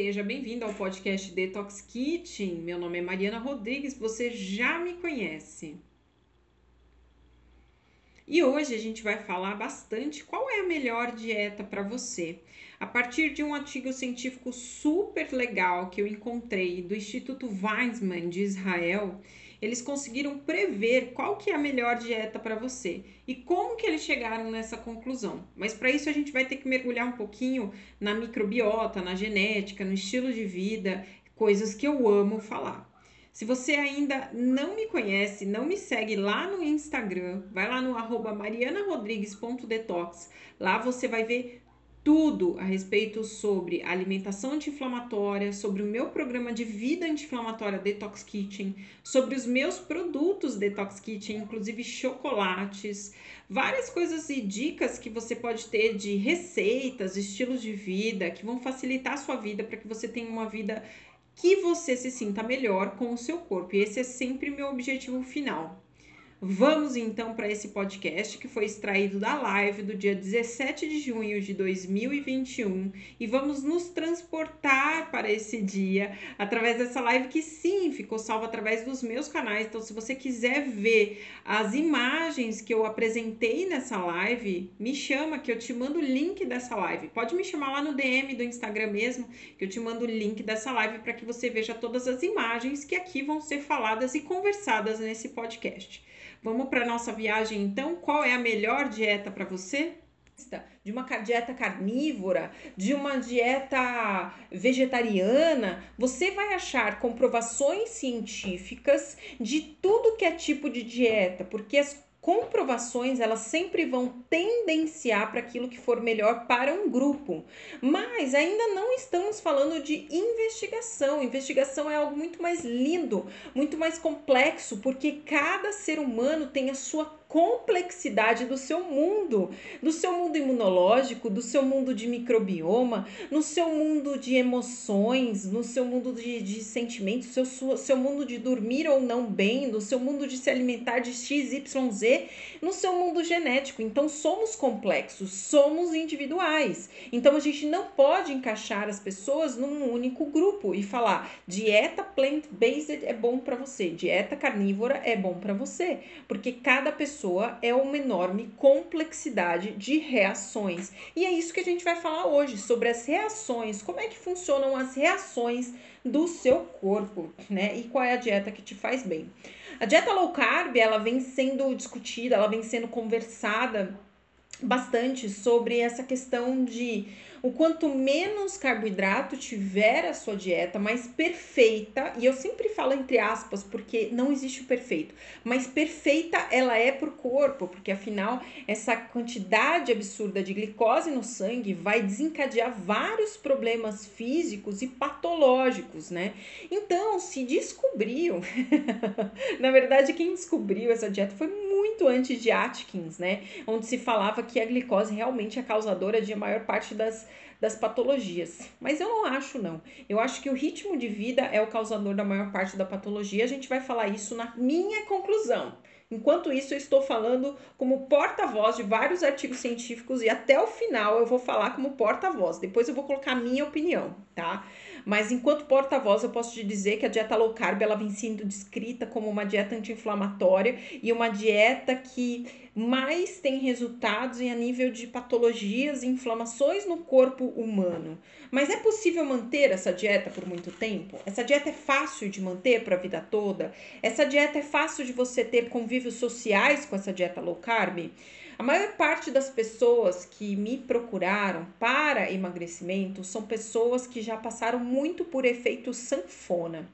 Seja bem-vindo ao podcast Detox Kitchen. Meu nome é Mariana Rodrigues, você já me conhece. E hoje a gente vai falar bastante qual é a melhor dieta para você. A partir de um artigo científico super legal que eu encontrei do Instituto Weizmann de Israel, eles conseguiram prever qual que é a melhor dieta para você e como que eles chegaram nessa conclusão. Mas para isso a gente vai ter que mergulhar um pouquinho na microbiota, na genética, no estilo de vida, coisas que eu amo falar. Se você ainda não me conhece, não me segue lá no Instagram, vai lá no marianarodrigues.detox. Lá você vai ver tudo a respeito sobre alimentação anti-inflamatória, sobre o meu programa de vida anti-inflamatória Detox Kitchen, sobre os meus produtos Detox Kitchen, inclusive chocolates, várias coisas e dicas que você pode ter de receitas, estilos de vida que vão facilitar a sua vida para que você tenha uma vida que você se sinta melhor com o seu corpo. E esse é sempre meu objetivo final. Vamos então para esse podcast que foi extraído da live do dia 17 de junho de 2021 e vamos nos transportar para esse dia através dessa live que sim ficou salva através dos meus canais. Então, se você quiser ver as imagens que eu apresentei nessa live, me chama que eu te mando o link dessa live. Pode me chamar lá no DM do Instagram mesmo, que eu te mando o link dessa live para que você veja todas as imagens que aqui vão ser faladas e conversadas nesse podcast. Vamos para nossa viagem então? Qual é a melhor dieta para você? De uma dieta carnívora, de uma dieta vegetariana, você vai achar comprovações científicas de tudo que é tipo de dieta, porque as comprovações elas sempre vão tendenciar para aquilo que for melhor para um grupo. Mas ainda não estamos falando de investigação. Investigação é algo muito mais lindo, muito mais complexo, porque cada ser humano tem a sua complexidade do seu mundo, do seu mundo imunológico, do seu mundo de microbioma, no seu mundo de emoções, no seu mundo de, de sentimentos, seu, seu mundo de dormir ou não bem, no seu mundo de se alimentar de X, Y, Z, no seu mundo genético. Então somos complexos, somos individuais. Então a gente não pode encaixar as pessoas num único grupo e falar dieta plant-based é bom para você, dieta carnívora é bom para você, porque cada pessoa pessoa é uma enorme complexidade de reações. E é isso que a gente vai falar hoje sobre as reações, como é que funcionam as reações do seu corpo, né? E qual é a dieta que te faz bem. A dieta low carb, ela vem sendo discutida, ela vem sendo conversada bastante sobre essa questão de o quanto menos carboidrato tiver a sua dieta, mais perfeita, e eu sempre falo entre aspas, porque não existe o perfeito, mas perfeita ela é para o corpo, porque afinal essa quantidade absurda de glicose no sangue vai desencadear vários problemas físicos e patológicos, né? Então, se descobriu, na verdade, quem descobriu essa dieta foi muito antes de Atkins, né? Onde se falava que a glicose realmente é causadora de a maior parte das das patologias. Mas eu não acho, não. Eu acho que o ritmo de vida é o causador da maior parte da patologia. A gente vai falar isso na minha conclusão. Enquanto isso, eu estou falando como porta-voz de vários artigos científicos e até o final eu vou falar como porta-voz. Depois eu vou colocar a minha opinião, tá? Mas enquanto porta-voz, eu posso te dizer que a dieta low carb ela vem sendo descrita como uma dieta anti-inflamatória e uma dieta que mais tem resultados em a nível de patologias e inflamações no corpo humano. Mas é possível manter essa dieta por muito tempo? Essa dieta é fácil de manter para a vida toda? Essa dieta é fácil de você ter convívios sociais com essa dieta low carb? A maior parte das pessoas que me procuraram para emagrecimento são pessoas que já passaram muito por efeito sanfona.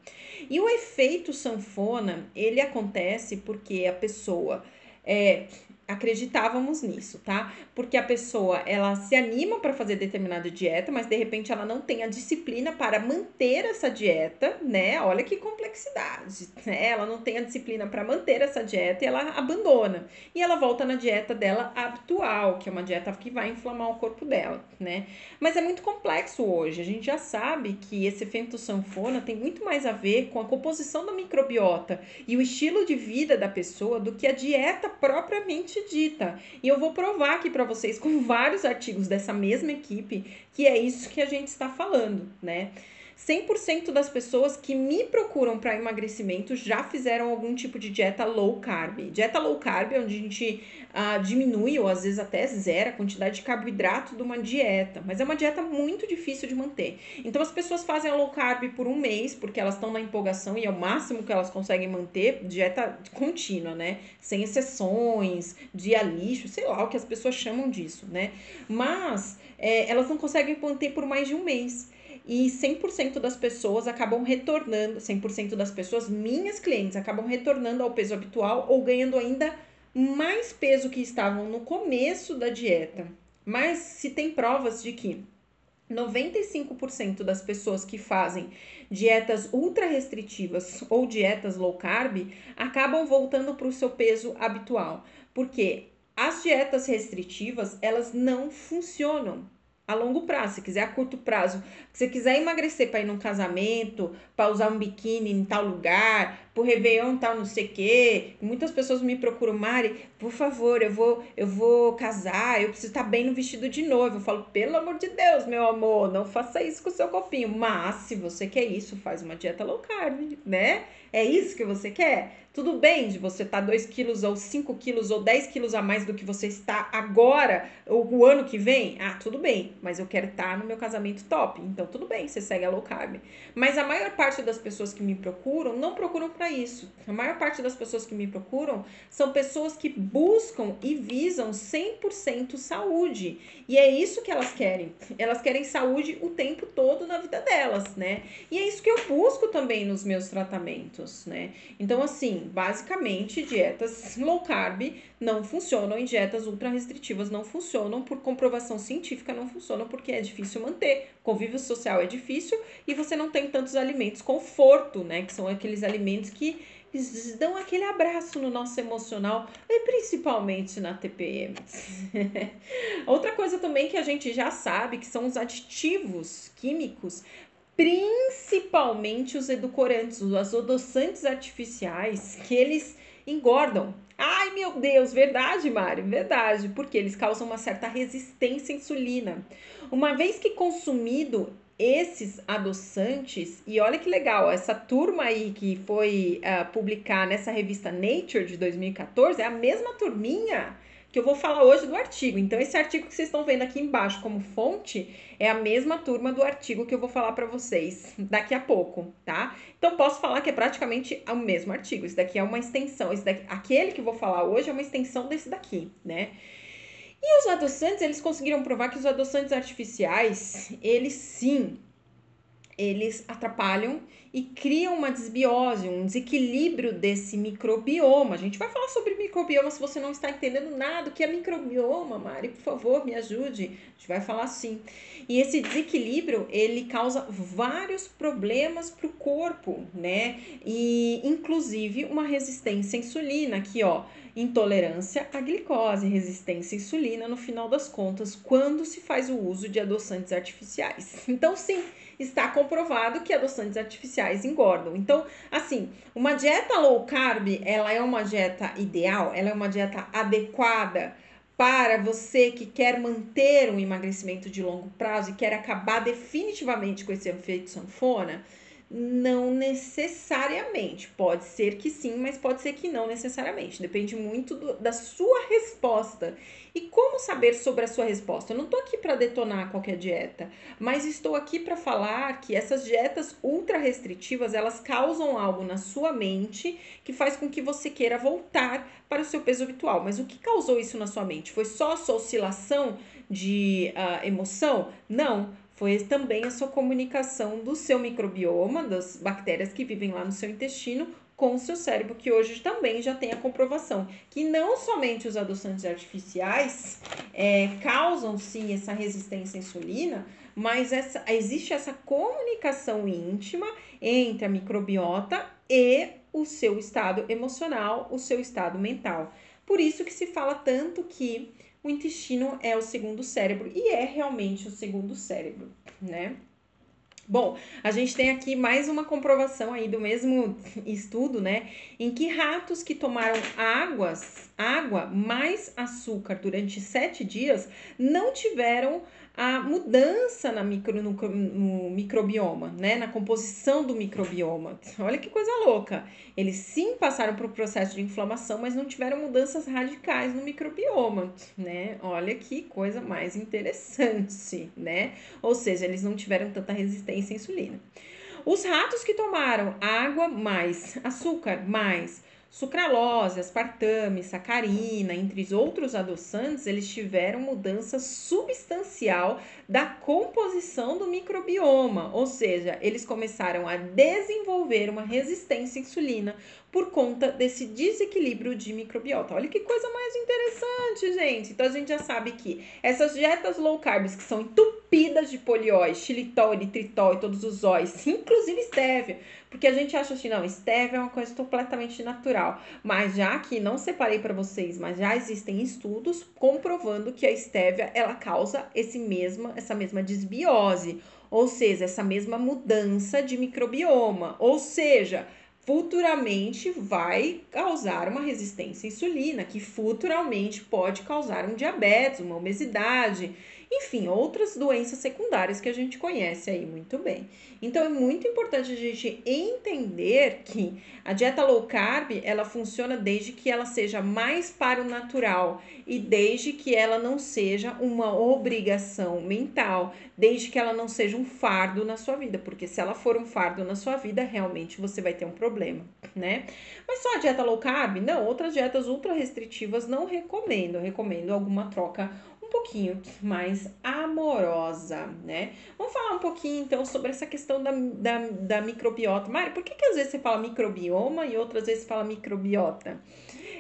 E o efeito sanfona, ele acontece porque a pessoa é, acreditávamos nisso, tá? Porque a pessoa ela se anima para fazer determinada dieta, mas de repente ela não tem a disciplina para manter essa dieta, né? Olha que complexidade, né? Ela não tem a disciplina para manter essa dieta e ela abandona. E ela volta na dieta dela habitual, que é uma dieta que vai inflamar o corpo dela, né? Mas é muito complexo hoje. A gente já sabe que esse efeito sanfona tem muito mais a ver com a composição da microbiota e o estilo de vida da pessoa do que a dieta propriamente propriamente dita. E eu vou provar aqui para vocês com vários artigos dessa mesma equipe que é isso que a gente está falando, né? 100% das pessoas que me procuram para emagrecimento já fizeram algum tipo de dieta low carb. Dieta low carb é onde a gente uh, diminui ou às vezes até zera a quantidade de carboidrato de uma dieta, mas é uma dieta muito difícil de manter. Então as pessoas fazem a low carb por um mês porque elas estão na empolgação e é o máximo que elas conseguem manter, dieta contínua, né? Sem exceções, dia lixo, sei lá o que as pessoas chamam disso, né? Mas é, elas não conseguem manter por mais de um mês e 100% das pessoas acabam retornando, 100% das pessoas, minhas clientes, acabam retornando ao peso habitual ou ganhando ainda mais peso que estavam no começo da dieta. Mas se tem provas de que 95% das pessoas que fazem dietas ultra restritivas ou dietas low carb acabam voltando para o seu peso habitual, porque as dietas restritivas elas não funcionam a longo prazo, se quiser a curto prazo, se quiser emagrecer para ir num casamento, para usar um biquíni em tal lugar, pro Réveillon tal não sei o quê. Muitas pessoas me procuram, Mari, por favor, eu vou, eu vou casar, eu preciso estar bem no vestido de noivo. Eu falo, pelo amor de Deus, meu amor, não faça isso com o seu copinho. Mas se você quer isso, faz uma dieta low carb, né? É isso que você quer? Tudo bem de você estar tá 2 quilos ou 5 quilos ou 10 quilos a mais do que você está agora, ou o ano que vem? Ah, tudo bem, mas eu quero estar tá no meu casamento top. Então, tudo bem, você segue a low carb. Mas a maior parte das pessoas que me procuram não procuram para isso. A maior parte das pessoas que me procuram são pessoas que buscam e visam 100% saúde. E é isso que elas querem. Elas querem saúde o tempo todo na vida delas, né? E é isso que eu busco também nos meus tratamentos, né? Então, assim, basicamente, dietas low carb não funcionam e dietas ultra restritivas não funcionam por comprovação científica, não funcionam porque é difícil manter. Convívio social é difícil e você não tem tantos alimentos conforto, né? Que são aqueles alimentos que dão aquele abraço no nosso emocional e principalmente na TPM. Outra coisa também que a gente já sabe que são os aditivos químicos principalmente os edulcorantes, os adoçantes artificiais, que eles engordam. Ai, meu Deus, verdade, Mário, verdade, porque eles causam uma certa resistência à insulina. Uma vez que consumido esses adoçantes, e olha que legal, essa turma aí que foi uh, publicar nessa revista Nature de 2014 é a mesma turminha que eu vou falar hoje do artigo. Então, esse artigo que vocês estão vendo aqui embaixo como fonte é a mesma turma do artigo que eu vou falar para vocês daqui a pouco, tá? Então, posso falar que é praticamente o mesmo artigo. Isso daqui é uma extensão. Esse daqui, aquele que eu vou falar hoje é uma extensão desse daqui, né? E os adoçantes, eles conseguiram provar que os adoçantes artificiais, eles sim, eles atrapalham e criam uma desbiose, um desequilíbrio desse microbioma. A gente vai falar sobre microbioma se você não está entendendo nada. O que é microbioma, Mari? Por favor, me ajude. A gente vai falar sim. E esse desequilíbrio, ele causa vários problemas para o corpo, né? E inclusive uma resistência à insulina, aqui ó, intolerância à glicose, resistência à insulina no final das contas, quando se faz o uso de adoçantes artificiais. Então, sim, está comprovado que adoçantes artificiais engordam. Então, assim, uma dieta low carb, ela é uma dieta ideal, ela é uma dieta adequada para você que quer manter um emagrecimento de longo prazo e quer acabar definitivamente com esse efeito sanfona? Não necessariamente. Pode ser que sim, mas pode ser que não necessariamente. Depende muito do, da sua resposta. E como saber sobre a sua resposta? Eu não estou aqui para detonar qualquer dieta, mas estou aqui para falar que essas dietas ultra restritivas elas causam algo na sua mente que faz com que você queira voltar para o seu peso habitual. Mas o que causou isso na sua mente? Foi só a sua oscilação de uh, emoção? Não foi também a sua comunicação do seu microbioma, das bactérias que vivem lá no seu intestino, com o seu cérebro, que hoje também já tem a comprovação que não somente os adoçantes artificiais é, causam sim essa resistência à insulina, mas essa, existe essa comunicação íntima entre a microbiota e o seu estado emocional, o seu estado mental. Por isso que se fala tanto que o intestino é o segundo cérebro e é realmente o segundo cérebro, né? Bom, a gente tem aqui mais uma comprovação aí do mesmo estudo, né? Em que ratos que tomaram águas, água mais açúcar durante sete dias não tiveram a mudança na micro, no, no, microbioma, né? Na composição do microbioma. Olha que coisa louca. Eles sim passaram por um processo de inflamação, mas não tiveram mudanças radicais no microbioma, né? Olha que coisa mais interessante, né? Ou seja, eles não tiveram tanta resistência à insulina. Os ratos que tomaram água mais açúcar mais Sucralose, aspartame, sacarina, entre outros adoçantes, eles tiveram mudança substancial da composição do microbioma, ou seja, eles começaram a desenvolver uma resistência à insulina por conta desse desequilíbrio de microbiota. Olha que coisa mais interessante, gente. Então a gente já sabe que essas dietas low carbs que são entupidas de polióis, xilitol, eritritol e todos os óis, inclusive stevia, porque a gente acha assim, não, stevia é uma coisa completamente natural. Mas já que não separei para vocês, mas já existem estudos comprovando que a stevia ela causa esse mesma, essa mesma desbiose, ou seja, essa mesma mudança de microbioma, ou seja, futuramente vai causar uma resistência à insulina, que futuramente pode causar um diabetes, uma obesidade enfim, outras doenças secundárias que a gente conhece aí muito bem. Então é muito importante a gente entender que a dieta low carb, ela funciona desde que ela seja mais para o natural e desde que ela não seja uma obrigação mental, desde que ela não seja um fardo na sua vida, porque se ela for um fardo na sua vida, realmente você vai ter um problema, né? Mas só a dieta low carb? Não, outras dietas ultra restritivas não recomendo, eu recomendo alguma troca pouquinho mais amorosa, né? Vamos falar um pouquinho então sobre essa questão da, da, da microbiota. Mari, por que, que às vezes você fala microbioma e outras vezes fala microbiota?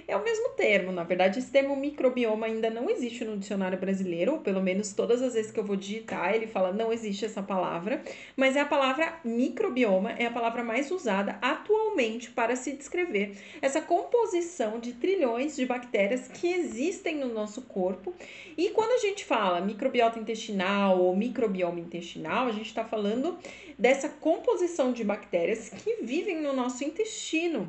É o mesmo termo. Na verdade, esse termo microbioma ainda não existe no dicionário brasileiro, ou pelo menos todas as vezes que eu vou digitar, ele fala não existe essa palavra, mas é a palavra microbioma, é a palavra mais usada atualmente para se descrever essa composição de trilhões de bactérias que existem no nosso corpo. E quando a gente fala microbiota intestinal ou microbioma intestinal, a gente está falando dessa composição de bactérias que vivem no nosso intestino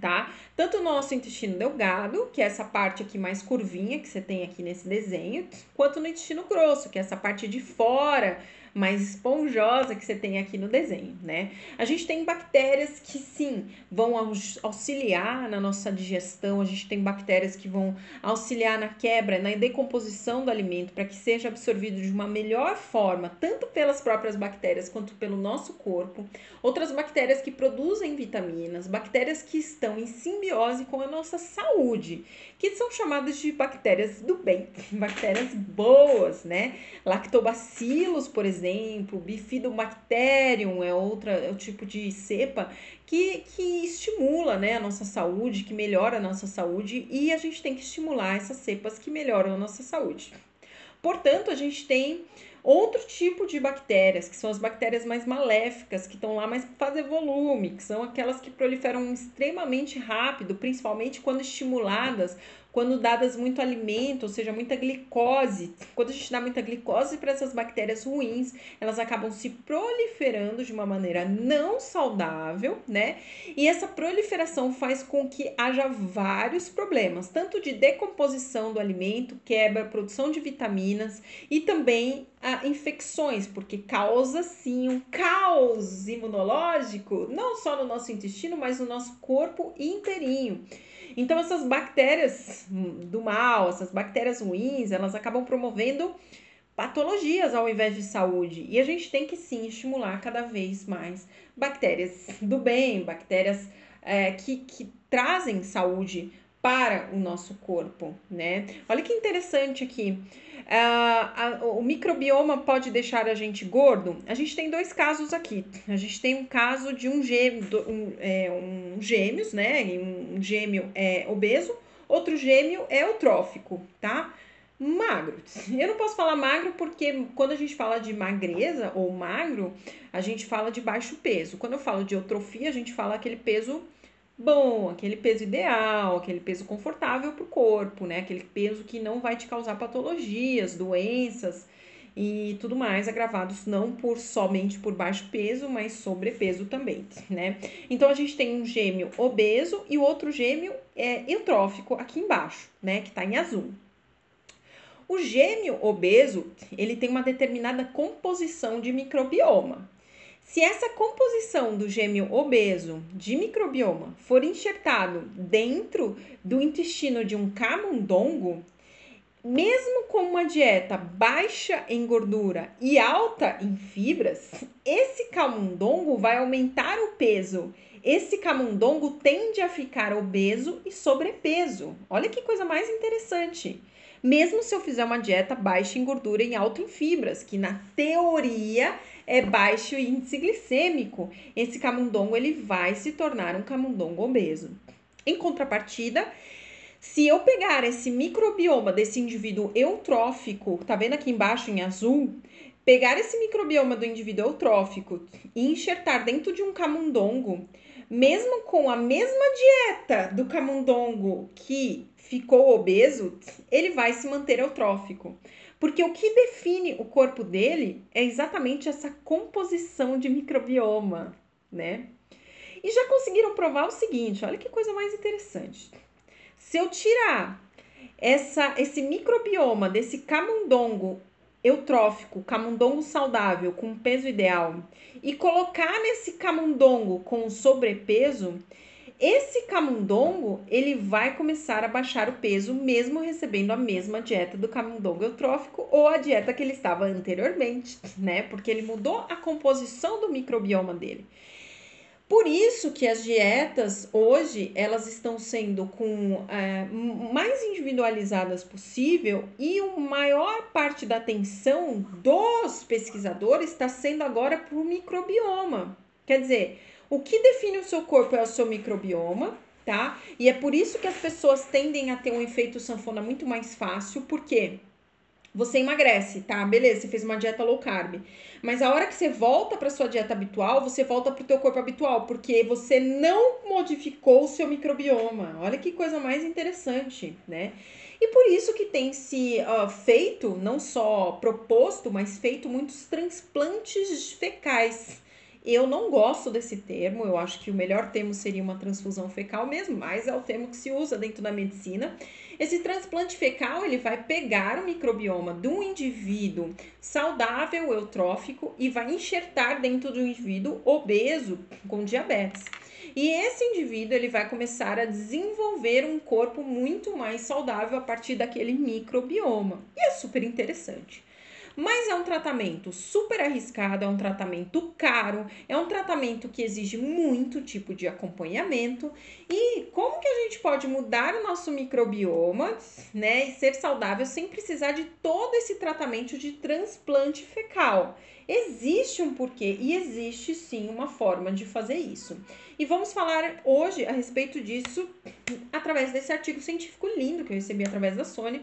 tá? Tanto o nosso intestino delgado, que é essa parte aqui mais curvinha que você tem aqui nesse desenho, quanto no intestino grosso, que é essa parte de fora mais esponjosa que você tem aqui no desenho, né? A gente tem bactérias que sim vão auxiliar na nossa digestão, a gente tem bactérias que vão auxiliar na quebra, na decomposição do alimento para que seja absorvido de uma melhor forma, tanto pelas próprias bactérias quanto pelo nosso corpo. Outras bactérias que produzem vitaminas, bactérias que estão em simbiose com a nossa saúde, que são chamadas de bactérias do bem, bactérias boas, né? Lactobacilos, por exemplo, exemplo, Bifidobacterium é outra é o tipo de cepa que, que estimula né, a nossa saúde, que melhora a nossa saúde, e a gente tem que estimular essas cepas que melhoram a nossa saúde. Portanto, a gente tem outro tipo de bactérias, que são as bactérias mais maléficas, que estão lá mais para fazer volume, que são aquelas que proliferam extremamente rápido, principalmente quando estimuladas quando dadas muito alimento, ou seja, muita glicose, quando a gente dá muita glicose para essas bactérias ruins, elas acabam se proliferando de uma maneira não saudável, né? E essa proliferação faz com que haja vários problemas, tanto de decomposição do alimento, quebra, produção de vitaminas e também a infecções, porque causa sim um caos imunológico, não só no nosso intestino, mas no nosso corpo inteirinho. Então, essas bactérias do mal, essas bactérias ruins, elas acabam promovendo patologias ao invés de saúde. E a gente tem que sim estimular cada vez mais bactérias do bem, bactérias é, que, que trazem saúde para o nosso corpo, né? Olha que interessante aqui. Uh, a, o microbioma pode deixar a gente gordo? A gente tem dois casos aqui. A gente tem um caso de um gêmeo, um, é, um gêmeos, né? Um gêmeo é obeso, outro gêmeo é eutrófico, tá? Magro. Eu não posso falar magro porque quando a gente fala de magreza ou magro, a gente fala de baixo peso. Quando eu falo de eutrofia, a gente fala aquele peso bom, aquele peso ideal, aquele peso confortável para o corpo, né? Aquele peso que não vai te causar patologias, doenças. e tudo mais, agravados não por somente por baixo peso, mas sobrepeso também, né? Então a gente tem um gêmeo obeso e o outro gêmeo é eutrófico aqui embaixo, né, que tá em azul. O gêmeo obeso, ele tem uma determinada composição de microbioma. Se essa composição do gêmeo obeso de microbioma for enxertado dentro do intestino de um camundongo, mesmo com uma dieta baixa em gordura e alta em fibras, esse camundongo vai aumentar o peso. Esse camundongo tende a ficar obeso e sobrepeso. Olha que coisa mais interessante. Mesmo se eu fizer uma dieta baixa em gordura e alta em fibras, que na teoria é baixo índice glicêmico, esse camundongo ele vai se tornar um camundongo obeso. Em contrapartida, se eu pegar esse microbioma desse indivíduo eutrófico, tá vendo aqui embaixo em azul? Pegar esse microbioma do indivíduo eutrófico e enxertar dentro de um camundongo, mesmo com a mesma dieta do camundongo que ficou obeso, ele vai se manter eutrófico. Porque o que define o corpo dele é exatamente essa composição de microbioma, né? E já conseguiram provar o seguinte, olha que coisa mais interessante. Se eu tirar essa, esse microbioma desse camundongo eutrófico, camundongo saudável com peso ideal e colocar nesse camundongo com sobrepeso, esse camundongo ele vai começar a baixar o peso mesmo recebendo a mesma dieta do camundongo eutrófico ou a dieta que ele estava anteriormente, né? Porque ele mudou a composição do microbioma dele. Por isso que as dietas hoje elas estão sendo com é, mais individualizadas possível e a maior parte da atenção dos pesquisadores está sendo agora para o microbioma. Quer dizer, o que define o seu corpo é o seu microbioma, tá? E é por isso que as pessoas tendem a ter um efeito sanfona muito mais fácil, porque você emagrece, tá? Beleza, você fez uma dieta low carb. Mas a hora que você volta para sua dieta habitual, você volta para o teu corpo habitual, porque você não modificou o seu microbioma. Olha que coisa mais interessante, né? E por isso que tem se uh, feito, não só proposto, mas feito muitos transplantes fecais. Eu não gosto desse termo, eu acho que o melhor termo seria uma transfusão fecal mesmo, mas é o termo que se usa dentro da medicina. Esse transplante fecal, ele vai pegar o microbioma de um indivíduo saudável, eutrófico, e vai enxertar dentro do indivíduo obeso com diabetes. E esse indivíduo ele vai começar a desenvolver um corpo muito mais saudável a partir daquele microbioma. E é super interessante. Mas é um tratamento super arriscado, é um tratamento caro, é um tratamento que exige muito tipo de acompanhamento. E como que a gente pode mudar o nosso microbioma, né, e ser saudável sem precisar de todo esse tratamento de transplante fecal? Existe um porquê e existe sim uma forma de fazer isso. E vamos falar hoje a respeito disso através desse artigo científico lindo que eu recebi através da Sony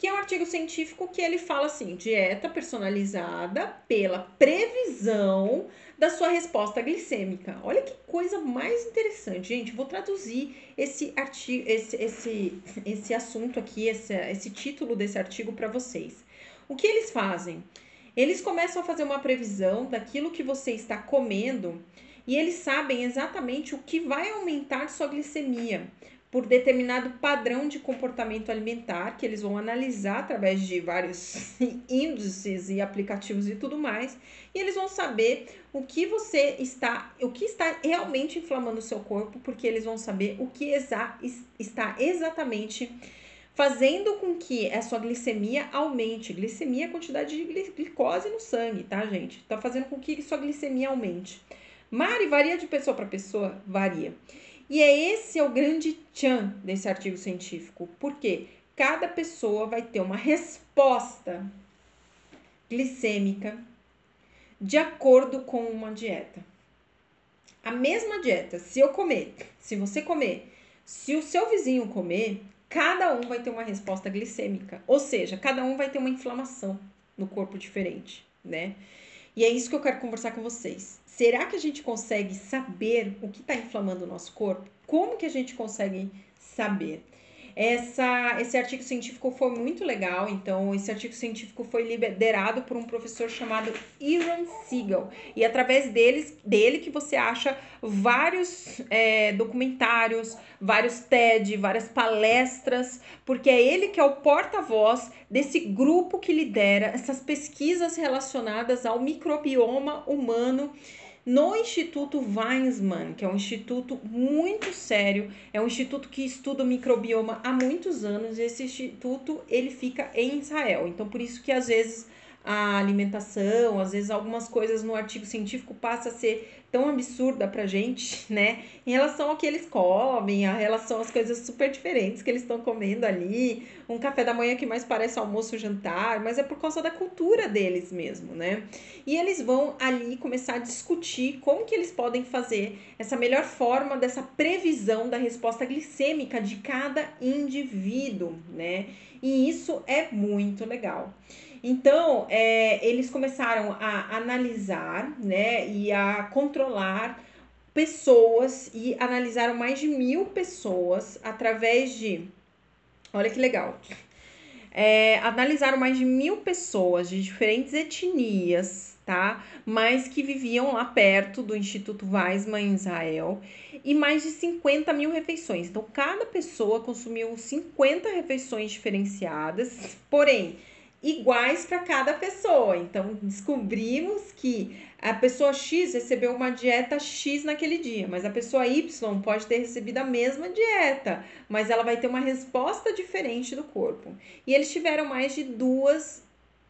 que é um artigo científico que ele fala assim: dieta personalizada pela previsão da sua resposta glicêmica. Olha que coisa mais interessante, gente. Vou traduzir esse artigo, esse, esse, esse assunto aqui, esse, esse título desse artigo para vocês. O que eles fazem? Eles começam a fazer uma previsão daquilo que você está comendo e eles sabem exatamente o que vai aumentar sua glicemia por determinado padrão de comportamento alimentar que eles vão analisar através de vários índices e aplicativos e tudo mais, e eles vão saber o que você está, o que está realmente inflamando o seu corpo, porque eles vão saber o que exa está exatamente fazendo com que a sua glicemia aumente. Glicemia é a quantidade de glicose no sangue, tá, gente? Tá fazendo com que sua glicemia aumente. Mari, varia de pessoa para pessoa? Varia. E é esse é o grande tchan desse artigo científico. porque Cada pessoa vai ter uma resposta glicêmica de acordo com uma dieta. A mesma dieta, se eu comer, se você comer, se o seu vizinho comer, cada um vai ter uma resposta glicêmica. Ou seja, cada um vai ter uma inflamação no corpo diferente, né? E é isso que eu quero conversar com vocês. Será que a gente consegue saber o que está inflamando o nosso corpo? Como que a gente consegue saber? Essa, esse artigo científico foi muito legal, então esse artigo científico foi liderado por um professor chamado Iran Siegel. E através deles, dele que você acha vários é, documentários, vários TED, várias palestras, porque é ele que é o porta-voz desse grupo que lidera essas pesquisas relacionadas ao microbioma humano no Instituto Weizmann, que é um instituto muito sério, é um instituto que estuda o microbioma há muitos anos, e esse instituto ele fica em Israel. Então por isso que às vezes a alimentação, às vezes algumas coisas no artigo científico passa a ser tão absurda pra gente, né? Em relação ao que eles comem, a relação às coisas super diferentes que eles estão comendo ali, um café da manhã que mais parece almoço jantar, mas é por causa da cultura deles mesmo, né? E eles vão ali começar a discutir como que eles podem fazer essa melhor forma dessa previsão da resposta glicêmica de cada indivíduo, né? E isso é muito legal. Então, é, eles começaram a analisar, né, e a controlar pessoas e analisaram mais de mil pessoas através de. Olha que legal. É, analisaram mais de mil pessoas de diferentes etnias, tá? Mas que viviam lá perto do Instituto Weizmann em Israel e mais de 50 mil refeições. Então, cada pessoa consumiu 50 refeições diferenciadas, porém iguais para cada pessoa. Então, descobrimos que a pessoa X recebeu uma dieta X naquele dia, mas a pessoa Y pode ter recebido a mesma dieta, mas ela vai ter uma resposta diferente do corpo. E eles tiveram mais de duas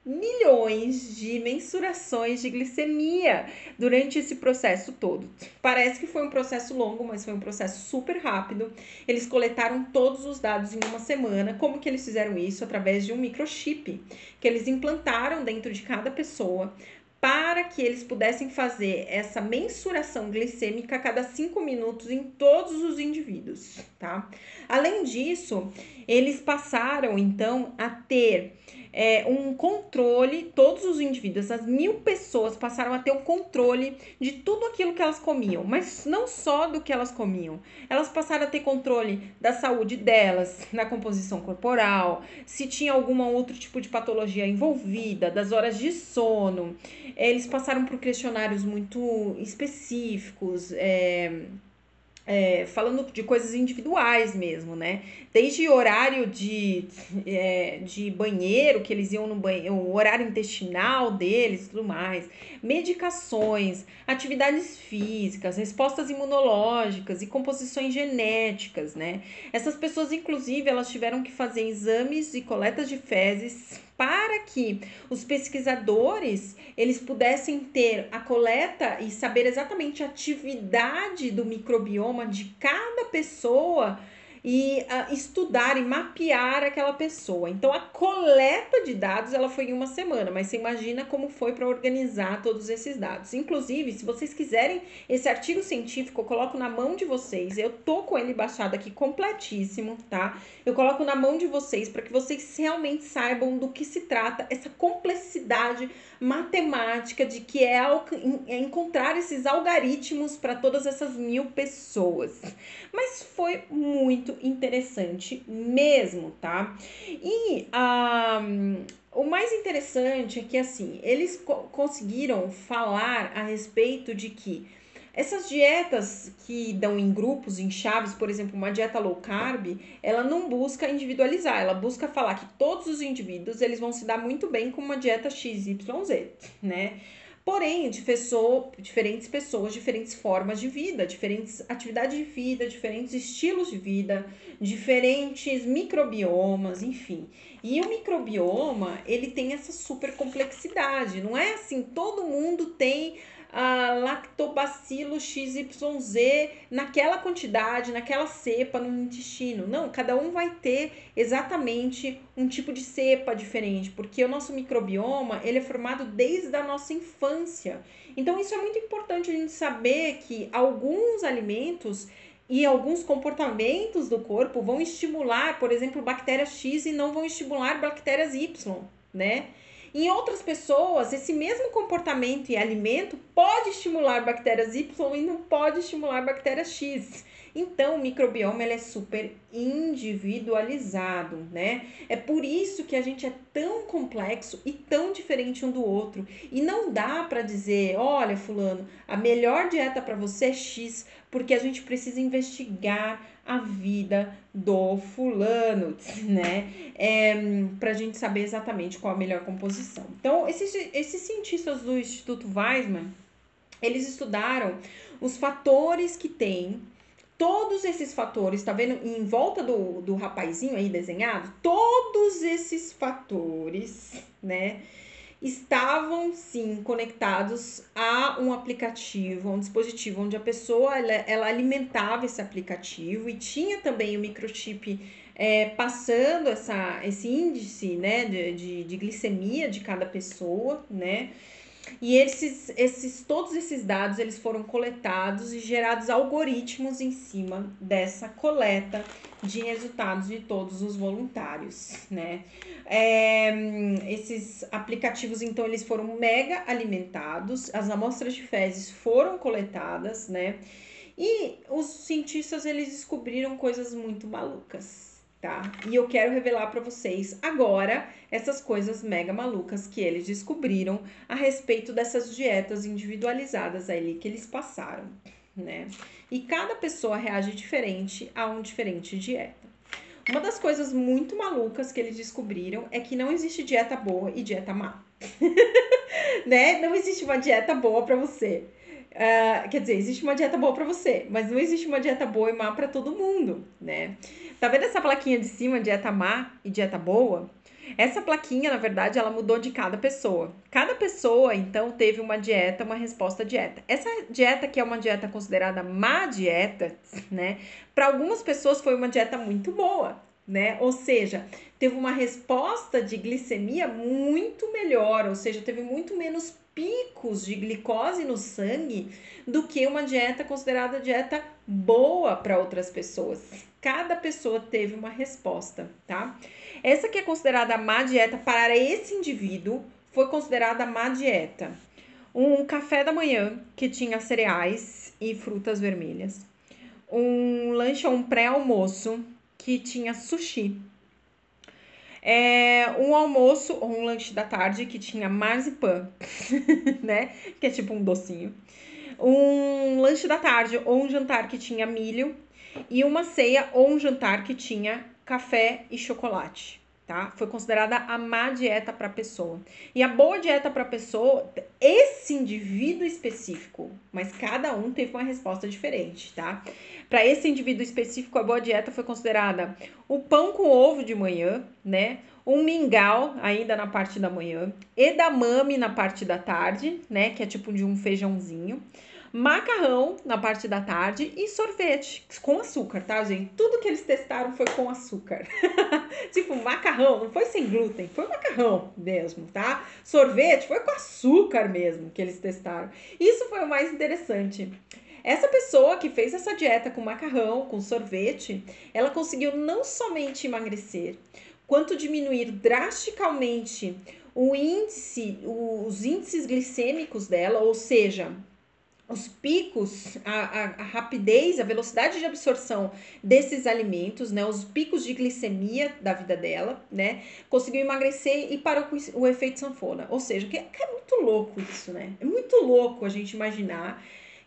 milhões de mensurações de glicemia durante esse processo todo. Parece que foi um processo longo, mas foi um processo super rápido. Eles coletaram todos os dados em uma semana. Como que eles fizeram isso? Através de um microchip que eles implantaram dentro de cada pessoa para que eles pudessem fazer essa mensuração glicêmica a cada cinco minutos em todos os indivíduos, tá? Além disso, eles passaram então a ter é, um controle, todos os indivíduos, as mil pessoas passaram a ter um controle de tudo aquilo que elas comiam, mas não só do que elas comiam, elas passaram a ter controle da saúde delas, na composição corporal, se tinha algum outro tipo de patologia envolvida, das horas de sono. Eles passaram por questionários muito específicos. É, é, falando de coisas individuais mesmo, né? Desde horário de, é, de banheiro, que eles iam no banheiro, o horário intestinal deles tudo mais, medicações, atividades físicas, respostas imunológicas e composições genéticas, né? Essas pessoas, inclusive, elas tiveram que fazer exames e coletas de fezes para que os pesquisadores eles pudessem ter a coleta e saber exatamente a atividade do microbioma de cada pessoa e uh, estudar e mapear aquela pessoa. Então a coleta de dados ela foi em uma semana, mas você imagina como foi para organizar todos esses dados. Inclusive, se vocês quiserem esse artigo científico, eu coloco na mão de vocês. Eu tô com ele baixado aqui completíssimo, tá? Eu coloco na mão de vocês para que vocês realmente saibam do que se trata essa complexidade matemática de que é, é encontrar esses algoritmos para todas essas mil pessoas. Mas foi muito interessante mesmo, tá? E um, o mais interessante é que assim, eles co conseguiram falar a respeito de que essas dietas que dão em grupos, em chaves, por exemplo, uma dieta low carb, ela não busca individualizar, ela busca falar que todos os indivíduos eles vão se dar muito bem com uma dieta XYZ, né? Porém, de pessoa, diferentes pessoas, diferentes formas de vida, diferentes atividades de vida, diferentes estilos de vida, diferentes microbiomas, enfim. E o microbioma, ele tem essa super complexidade, não é assim, todo mundo tem a lactobacilo XYZ naquela quantidade, naquela cepa no intestino. Não, cada um vai ter exatamente um tipo de cepa diferente, porque o nosso microbioma, ele é formado desde a nossa infância. Então isso é muito importante a gente saber que alguns alimentos e alguns comportamentos do corpo vão estimular, por exemplo, bactérias X e não vão estimular bactérias Y, né? Em outras pessoas, esse mesmo comportamento e alimento pode estimular bactérias Y e não pode estimular bactérias X. Então, o microbioma ele é super individualizado, né? É por isso que a gente é tão complexo e tão diferente um do outro. E não dá para dizer, olha, fulano, a melhor dieta para você é X, porque a gente precisa investigar a vida do fulano, né? É, para a gente saber exatamente qual a melhor composição. Então, esses, esses cientistas do Instituto Weizmann, eles estudaram os fatores que tem todos esses fatores, tá vendo em volta do, do rapazinho aí desenhado? Todos esses fatores, né? estavam sim conectados a um aplicativo, a um dispositivo onde a pessoa ela, ela alimentava esse aplicativo e tinha também o microchip é, passando essa, esse índice né, de, de, de glicemia de cada pessoa, né? E esses, esses, todos esses dados eles foram coletados e gerados algoritmos em cima dessa coleta de resultados de todos os voluntários, né? É, esses aplicativos, então, eles foram mega alimentados, as amostras de fezes foram coletadas, né? E os cientistas, eles descobriram coisas muito malucas, tá? E eu quero revelar para vocês agora essas coisas mega malucas que eles descobriram a respeito dessas dietas individualizadas ali que eles passaram, né? E cada pessoa reage diferente a um diferente dieta. Uma das coisas muito malucas que eles descobriram é que não existe dieta boa e dieta má. né? Não existe uma dieta boa para você. Uh, quer dizer, existe uma dieta boa para você, mas não existe uma dieta boa e má para todo mundo, né? Tá vendo essa plaquinha de cima, dieta má e dieta boa? Essa plaquinha, na verdade, ela mudou de cada pessoa. Cada pessoa, então, teve uma dieta, uma resposta dieta. Essa dieta que é uma dieta considerada má dieta, né? Para algumas pessoas foi uma dieta muito boa, né? Ou seja, teve uma resposta de glicemia muito melhor, ou seja, teve muito menos picos de glicose no sangue do que uma dieta considerada dieta boa para outras pessoas. Cada pessoa teve uma resposta, tá? Essa que é considerada má dieta para esse indivíduo foi considerada má dieta. Um café da manhã que tinha cereais e frutas vermelhas. Um lanche ou um pré-almoço que tinha sushi. É, um almoço ou um lanche da tarde que tinha marzipan, né? Que é tipo um docinho. Um lanche da tarde ou um jantar que tinha milho e uma ceia ou um jantar que tinha café e chocolate. Tá? Foi considerada a má dieta para a pessoa. E a boa dieta para a pessoa, esse indivíduo específico, mas cada um teve uma resposta diferente, tá? Para esse indivíduo específico, a boa dieta foi considerada o pão com ovo de manhã, né? Um mingau ainda na parte da manhã, edamame na parte da tarde, né? Que é tipo de um feijãozinho macarrão na parte da tarde e sorvete com açúcar, tá, gente? Tudo que eles testaram foi com açúcar. tipo, macarrão, não foi sem glúten, foi macarrão mesmo, tá? Sorvete foi com açúcar mesmo que eles testaram. Isso foi o mais interessante. Essa pessoa que fez essa dieta com macarrão, com sorvete, ela conseguiu não somente emagrecer, quanto diminuir drasticamente o índice, os índices glicêmicos dela, ou seja, os picos, a, a, a, rapidez, a velocidade de absorção desses alimentos, né, os picos de glicemia da vida dela, né, conseguiu emagrecer e parou com o efeito sanfona. Ou seja, que, que é muito louco isso, né? É muito louco a gente imaginar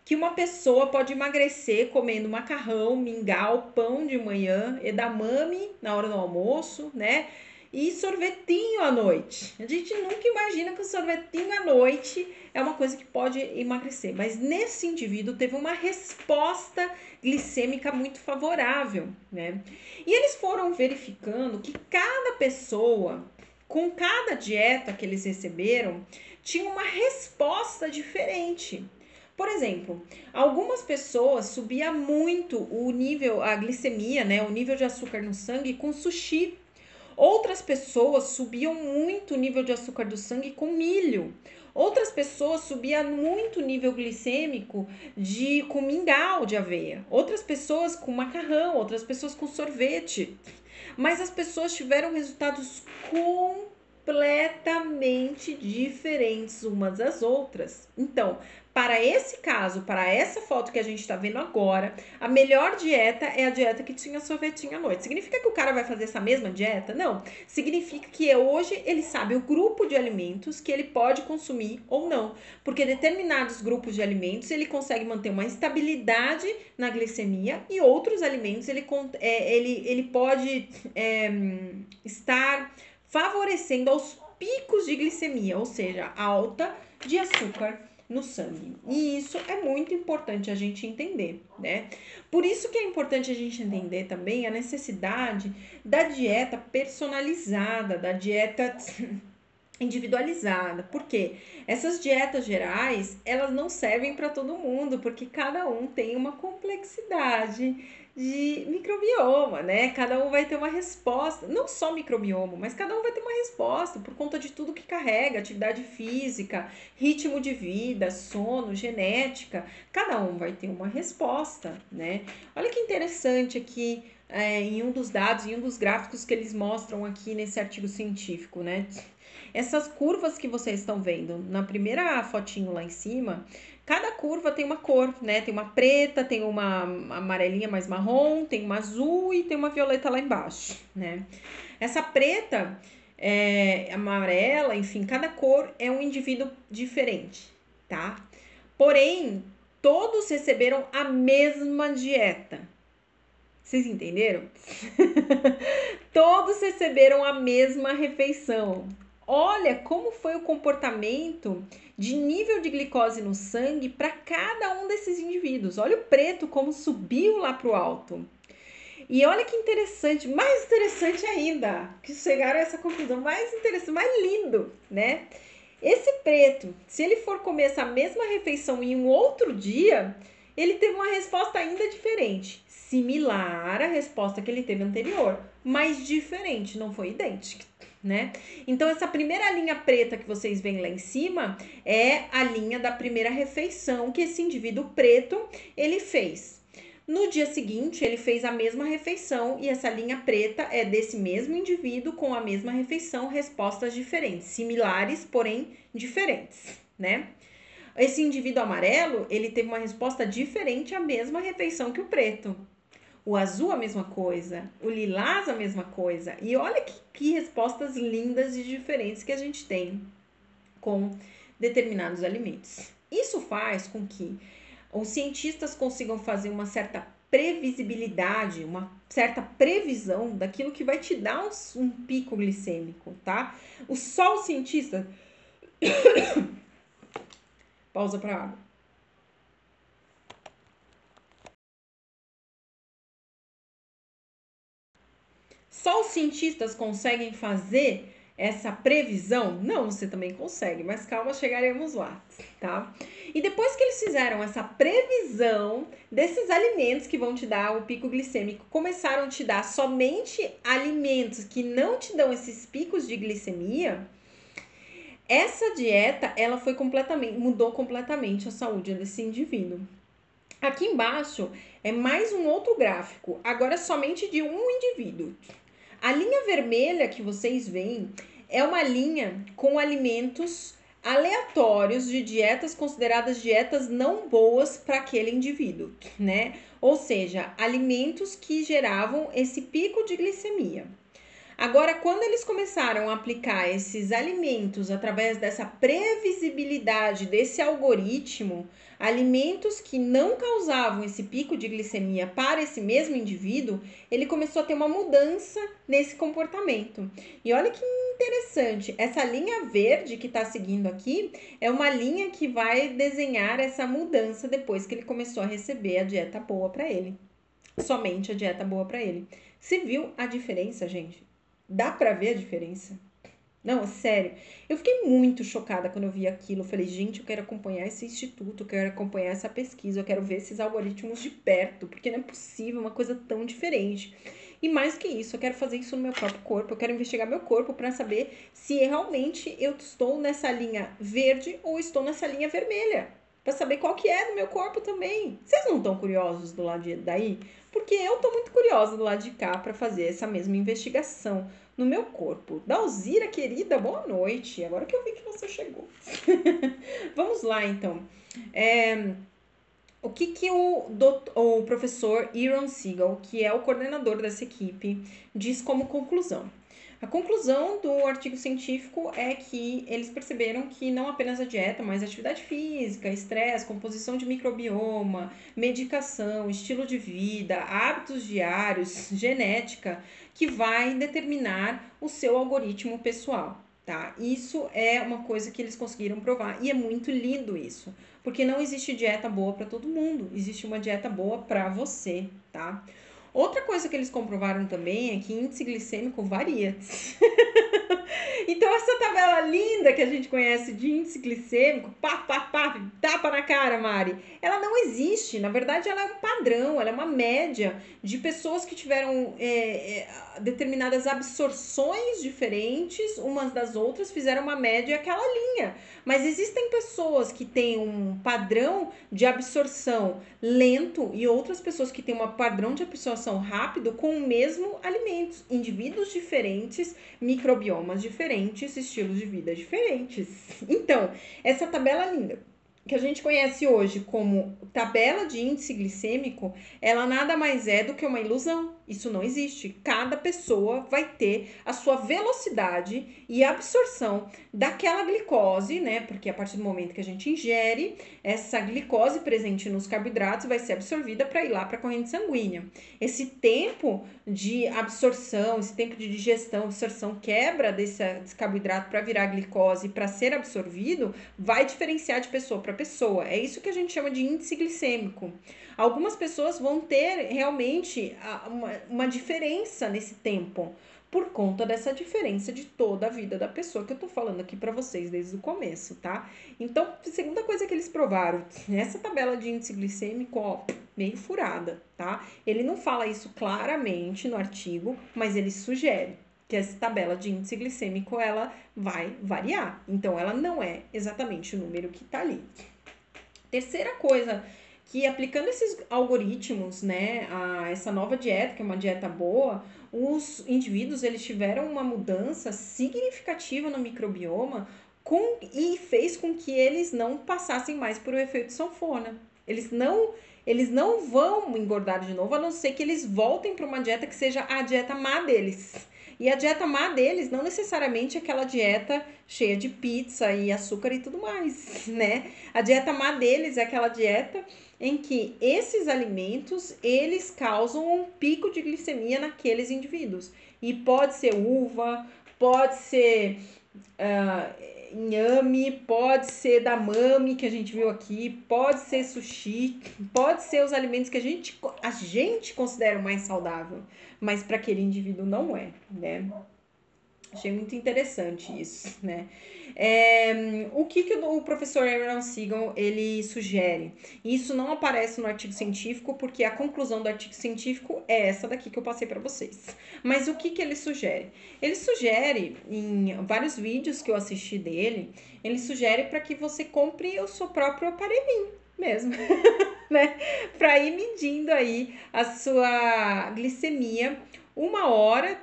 que uma pessoa pode emagrecer comendo macarrão, mingau, pão de manhã, edamame na hora do almoço, né? E sorvetinho à noite. A gente nunca imagina que o sorvetinho à noite é uma coisa que pode emagrecer, mas nesse indivíduo teve uma resposta glicêmica muito favorável, né? E eles foram verificando que cada pessoa, com cada dieta que eles receberam, tinha uma resposta diferente. Por exemplo, algumas pessoas subia muito o nível, a glicemia, né, o nível de açúcar no sangue com sushi Outras pessoas subiam muito o nível de açúcar do sangue com milho. Outras pessoas subiam muito o nível glicêmico de com mingau de aveia. Outras pessoas com macarrão, outras pessoas com sorvete. Mas as pessoas tiveram resultados completamente diferentes umas das outras. Então, para esse caso, para essa foto que a gente está vendo agora, a melhor dieta é a dieta que tinha sorvetinho à noite. Significa que o cara vai fazer essa mesma dieta? Não. Significa que hoje ele sabe o grupo de alimentos que ele pode consumir ou não. Porque determinados grupos de alimentos ele consegue manter uma estabilidade na glicemia e outros alimentos ele, é, ele, ele pode é, estar favorecendo aos picos de glicemia, ou seja, alta de açúcar no sangue. E isso é muito importante a gente entender, né? Por isso que é importante a gente entender também a necessidade da dieta personalizada, da dieta individualizada. Porque essas dietas gerais, elas não servem para todo mundo, porque cada um tem uma complexidade de microbioma, né? Cada um vai ter uma resposta, não só microbioma, mas cada um vai ter uma resposta por conta de tudo que carrega, atividade física, ritmo de vida, sono, genética. Cada um vai ter uma resposta, né? Olha que interessante aqui é, em um dos dados, em um dos gráficos que eles mostram aqui nesse artigo científico, né? Essas curvas que vocês estão vendo na primeira fotinho lá em cima Cada curva tem uma cor, né? Tem uma preta, tem uma amarelinha mais marrom, tem uma azul e tem uma violeta lá embaixo, né? Essa preta, é, amarela, enfim, cada cor é um indivíduo diferente, tá? Porém, todos receberam a mesma dieta. Vocês entenderam? todos receberam a mesma refeição. Olha como foi o comportamento de nível de glicose no sangue para cada um desses indivíduos. Olha o preto como subiu lá para o alto. E olha que interessante, mais interessante ainda, que chegaram a essa conclusão, mais interessante, mais lindo, né? Esse preto, se ele for comer essa mesma refeição em um outro dia, ele teve uma resposta ainda diferente, similar à resposta que ele teve anterior, mas diferente, não foi idêntica né? Então, essa primeira linha preta que vocês veem lá em cima é a linha da primeira refeição que esse indivíduo preto ele fez. No dia seguinte, ele fez a mesma refeição e essa linha preta é desse mesmo indivíduo com a mesma refeição, respostas diferentes, similares, porém diferentes, né? Esse indivíduo amarelo, ele teve uma resposta diferente à mesma refeição que o preto. O azul a mesma coisa, o lilás a mesma coisa. E olha que, que respostas lindas e diferentes que a gente tem com determinados alimentos. Isso faz com que os cientistas consigam fazer uma certa previsibilidade, uma certa previsão daquilo que vai te dar um, um pico glicêmico, tá? O o cientista. Pausa para água. Só os cientistas conseguem fazer essa previsão? Não, você também consegue, mas calma, chegaremos lá, tá? E depois que eles fizeram essa previsão desses alimentos que vão te dar o pico glicêmico, começaram a te dar somente alimentos que não te dão esses picos de glicemia, essa dieta, ela foi completamente, mudou completamente a saúde desse indivíduo. Aqui embaixo é mais um outro gráfico, agora somente de um indivíduo. A linha vermelha que vocês veem é uma linha com alimentos aleatórios de dietas consideradas dietas não boas para aquele indivíduo, né? Ou seja, alimentos que geravam esse pico de glicemia. Agora, quando eles começaram a aplicar esses alimentos através dessa previsibilidade desse algoritmo, alimentos que não causavam esse pico de glicemia para esse mesmo indivíduo, ele começou a ter uma mudança nesse comportamento. E olha que interessante, essa linha verde que está seguindo aqui é uma linha que vai desenhar essa mudança depois que ele começou a receber a dieta boa para ele. Somente a dieta boa para ele. Se viu a diferença, gente? Dá para ver a diferença? Não, sério. Eu fiquei muito chocada quando eu vi aquilo. Eu falei, gente, eu quero acompanhar esse instituto, eu quero acompanhar essa pesquisa, eu quero ver esses algoritmos de perto, porque não é possível uma coisa tão diferente. E mais que isso, eu quero fazer isso no meu próprio corpo, eu quero investigar meu corpo para saber se realmente eu estou nessa linha verde ou estou nessa linha vermelha. para saber qual que é do meu corpo também. Vocês não estão curiosos do lado de daí? Porque eu tô muito curiosa do lado de cá para fazer essa mesma investigação no meu corpo. Dalzira, querida, boa noite. Agora que eu vi que você chegou. Vamos lá, então. É, o que, que o, o professor Aaron Siegel, que é o coordenador dessa equipe, diz como conclusão? A conclusão do artigo científico é que eles perceberam que não apenas a dieta, mas a atividade física, estresse, composição de microbioma, medicação, estilo de vida, hábitos diários, genética, que vai determinar o seu algoritmo pessoal, tá? Isso é uma coisa que eles conseguiram provar e é muito lindo isso, porque não existe dieta boa para todo mundo, existe uma dieta boa para você, tá? Outra coisa que eles comprovaram também é que índice glicêmico varia. então, essa tabela linda que a gente conhece de índice glicêmico, pá, pá, pá, tapa na cara, Mari, ela não existe. Na verdade, ela é um padrão, ela é uma média de pessoas que tiveram é, é, determinadas absorções diferentes umas das outras, fizeram uma média aquela linha. Mas existem pessoas que têm um padrão de absorção lento e outras pessoas que têm um padrão de absorção rápido com o mesmo alimentos. Indivíduos diferentes, microbiomas diferentes, estilos de vida diferentes. Então, essa tabela linda que a gente conhece hoje como tabela de índice glicêmico, ela nada mais é do que uma ilusão. Isso não existe. Cada pessoa vai ter a sua velocidade e absorção daquela glicose, né? Porque a partir do momento que a gente ingere, essa glicose presente nos carboidratos vai ser absorvida para ir lá para a corrente sanguínea. Esse tempo de absorção, esse tempo de digestão, absorção, quebra desse, desse carboidrato para virar glicose para ser absorvido, vai diferenciar de pessoa para pessoa. É isso que a gente chama de índice glicêmico. Algumas pessoas vão ter realmente uma, uma diferença nesse tempo por conta dessa diferença de toda a vida da pessoa que eu tô falando aqui para vocês desde o começo, tá? Então, segunda coisa que eles provaram, essa tabela de índice glicêmico, ó, meio furada, tá? Ele não fala isso claramente no artigo, mas ele sugere que essa tabela de índice glicêmico ela vai variar. Então, ela não é exatamente o número que tá ali. Terceira coisa que aplicando esses algoritmos, né, a essa nova dieta, que é uma dieta boa, os indivíduos eles tiveram uma mudança significativa no microbioma com, e fez com que eles não passassem mais por o efeito sanfona. Eles não eles não vão engordar de novo, a não ser que eles voltem para uma dieta que seja a dieta má deles. E a dieta má deles não necessariamente é aquela dieta cheia de pizza e açúcar e tudo mais, né? A dieta má deles é aquela dieta em que esses alimentos eles causam um pico de glicemia naqueles indivíduos. E pode ser uva, pode ser uh, inhame, pode ser damame que a gente viu aqui, pode ser sushi, pode ser os alimentos que a gente, a gente considera mais saudável, mas para aquele indivíduo não é, né? Achei muito interessante isso, né? É, o que, que o professor Aaron Siegel ele sugere? Isso não aparece no artigo científico, porque a conclusão do artigo científico é essa daqui que eu passei para vocês. Mas o que, que ele sugere? Ele sugere, em vários vídeos que eu assisti dele, ele sugere para que você compre o seu próprio aparelhinho mesmo, né? Para ir medindo aí a sua glicemia uma hora,